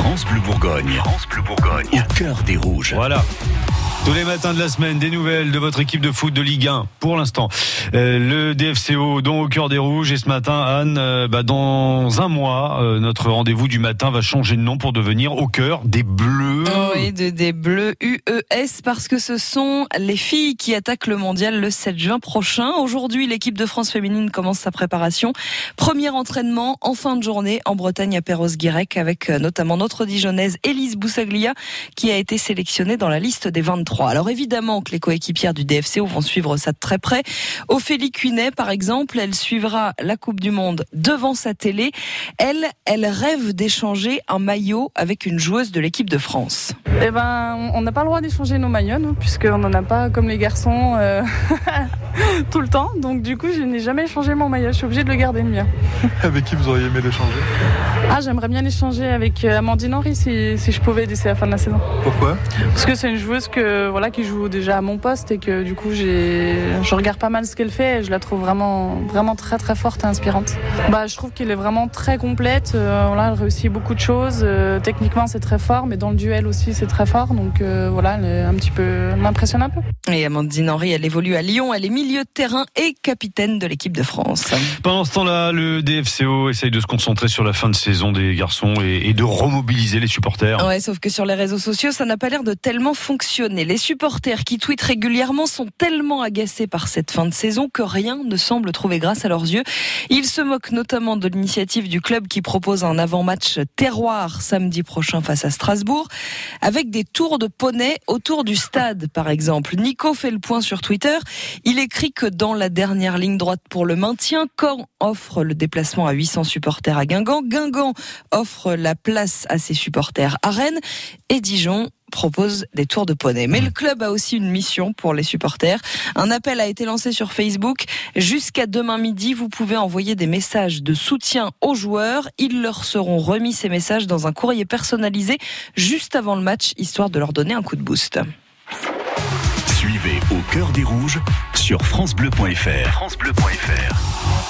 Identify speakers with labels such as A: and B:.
A: France Bleu Bourgogne. France Bleu Bourgogne. Au cœur des rouges.
B: Voilà. Tous les matins de la semaine, des nouvelles de votre équipe de foot de Ligue 1 pour l'instant. Euh, le DFCO, dont au cœur des rouges. Et ce matin, Anne, euh, bah, dans un mois, euh, notre rendez-vous du matin va changer de nom pour devenir au cœur des Bleus.
C: Oui, de, des Bleus UES, parce que ce sont les filles qui attaquent le mondial le 7 juin prochain. Aujourd'hui, l'équipe de France féminine commence sa préparation. Premier entraînement en fin de journée en Bretagne à Perros-Guirec avec notamment notre Dijonnaise Élise Boussaglia qui a été sélectionnée dans la liste des 23. Alors évidemment que les coéquipières du DFCO vont suivre ça de très près. Ophélie Cuinet, par exemple, elle suivra la Coupe du Monde devant sa télé. Elle, elle rêve d'échanger un maillot avec une joueuse de l'équipe de France.
D: Eh ben, on n'a pas le droit d'échanger nos maillots, nous, puisqu'on n'en a pas comme les garçons euh, tout le temps. Donc du coup, je n'ai jamais échangé mon maillot. Je suis obligée de le garder le mien.
E: avec qui vous auriez aimé l'échanger?
D: Ah, j'aimerais bien l'échanger avec euh, Amandine Henry si, si je pouvais d'ici la fin de la saison.
E: Pourquoi?
D: Parce que c'est une joueuse que voilà qui joue déjà à mon poste et que du coup j'ai je regarde pas mal ce qu'elle fait et je la trouve vraiment vraiment très très forte et inspirante. Bah je trouve qu'elle est vraiment très complète. Euh, voilà, elle réussit beaucoup de choses. Euh, techniquement c'est très fort, mais dans le duel aussi c'est très fort. Donc euh, voilà, elle est un petit peu elle m'impressionne un peu.
C: Et Amandine Henry, elle évolue à Lyon. Elle est milieu de terrain et capitaine de l'équipe de France.
B: Pendant ce temps-là, le DFCO essaye de se concentrer sur la fin de saison des garçons et, et de remobiliser les supporters.
C: Ouais, sauf que sur les réseaux sociaux, ça n'a pas l'air de tellement fonctionner. Les supporters qui tweetent régulièrement sont tellement agacés par cette fin de saison que rien ne semble trouver grâce à leurs yeux. Ils se moquent notamment de l'initiative du club qui propose un avant-match terroir samedi prochain face à Strasbourg, avec des tours de poney autour du stade, par exemple. Nico fait le point sur Twitter. Il écrit que dans la dernière ligne droite pour le maintien, Caen offre le déplacement à 800 supporters à Guingamp. Guingamp offre la place à ses supporters à Rennes. Et Dijon propose des tours de poney. Mais le club a aussi une mission pour les supporters. Un appel a été lancé sur Facebook. Jusqu'à demain midi, vous pouvez envoyer des messages de soutien aux joueurs. Ils leur seront remis ces messages dans un courrier personnalisé juste avant le match, histoire de leur donner un coup de boost.
A: Suivez au cœur des rouges sur francebleu.fr. francebleu.fr.